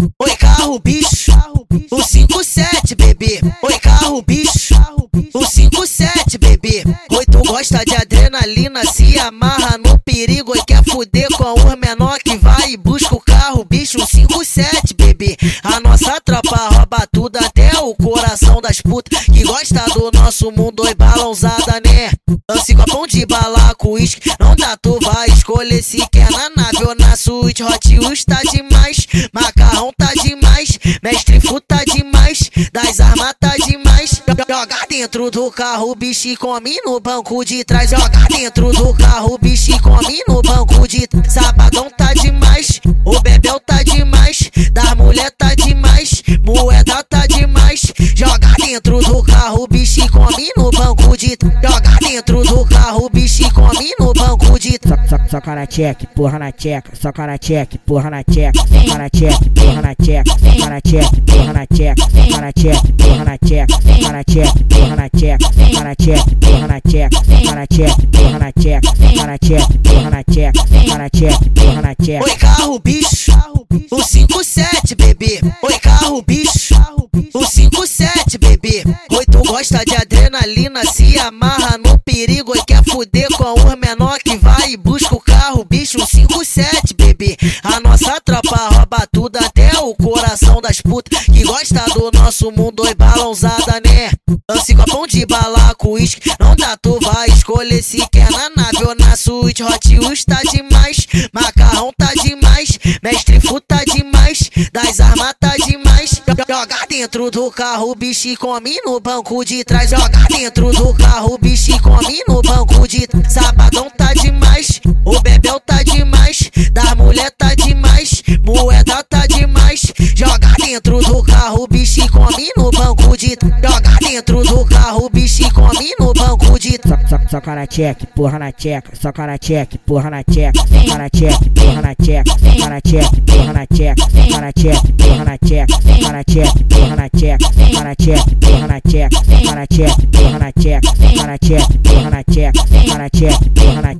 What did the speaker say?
Oi, carro, bicho. O 57, bebê. Oi, carro, bicho. O 57, bebê. Oi, tu gosta de adrenalina, se amarra no perigo e quer fuder com os menor que vai e busca o carro, bicho. O 57, bebê. A nossa tropa rouba tudo, até o coração das putas que gosta do nosso mundo. Oi, balãozada, né? Lance copão de bala com uísque. Não dá, tu vai escolher se quer na nave ou na suíte. Hot Wheels tá demais, macarrão tá demais, mestre Fu tá demais, das armas tá demais. Joga dentro do carro, bicho e come no banco de trás. Joga dentro do carro, bicho e come no banco de trás. Sabadão tá demais, o bebel tá demais, da mulher tá demais, moeda tá demais. Joga dentro do carro, bicho e come no banco de trás. Joga dentro do carro, bicho e come no banco Só, só, só cara check, porra na tcheca, só cara check, porra na tcheca, só cara check, porra na tcheca, só cara check, porra na tcheca, só cara check, porra na tcheca, só cara check, porra na tcheca, só cara check, porra na tcheca, só cara check, porra na tcheca, só cara check, porra na tcheca, só cara check, porra na tcheca. Oi, carro, bicho. O 57, bebê. Oi, carro, bicho. O 57, bebê. Oi, tu gosta de adrenalina, se amarra no perigo e quer fuder com os menor que e busca o carro, bicho. O 57, bebê. A nossa tropa rouba tudo, até o coração das putas que gosta do nosso mundo. Oi, balãozada, né? Lance copão de bala com uísque. Não dá, tu vai escolher se quer na nave ou na suíte. Hot Wheels tá demais, macarrão tá demais, mestre Fu tá demais, das armas tá demais. Joga dentro do carro, bicho e come no banco de trás. Joga dentro do carro, bicho e come no banco de trás. Sabadão tá demais, no banco de. Joga dentro do carro, bicho e come no banco de trás. Só, cara check, porra na tcheca, só cara check, porra na tcheca, só cara check, porra na tcheca, só cara check, porra na tcheca, só cara check, porra na tcheca, só cara check, porra na tcheca, só cara check, porra na tcheca, só cara check, porra na tcheca, só cara check, porra na cara check, porra na.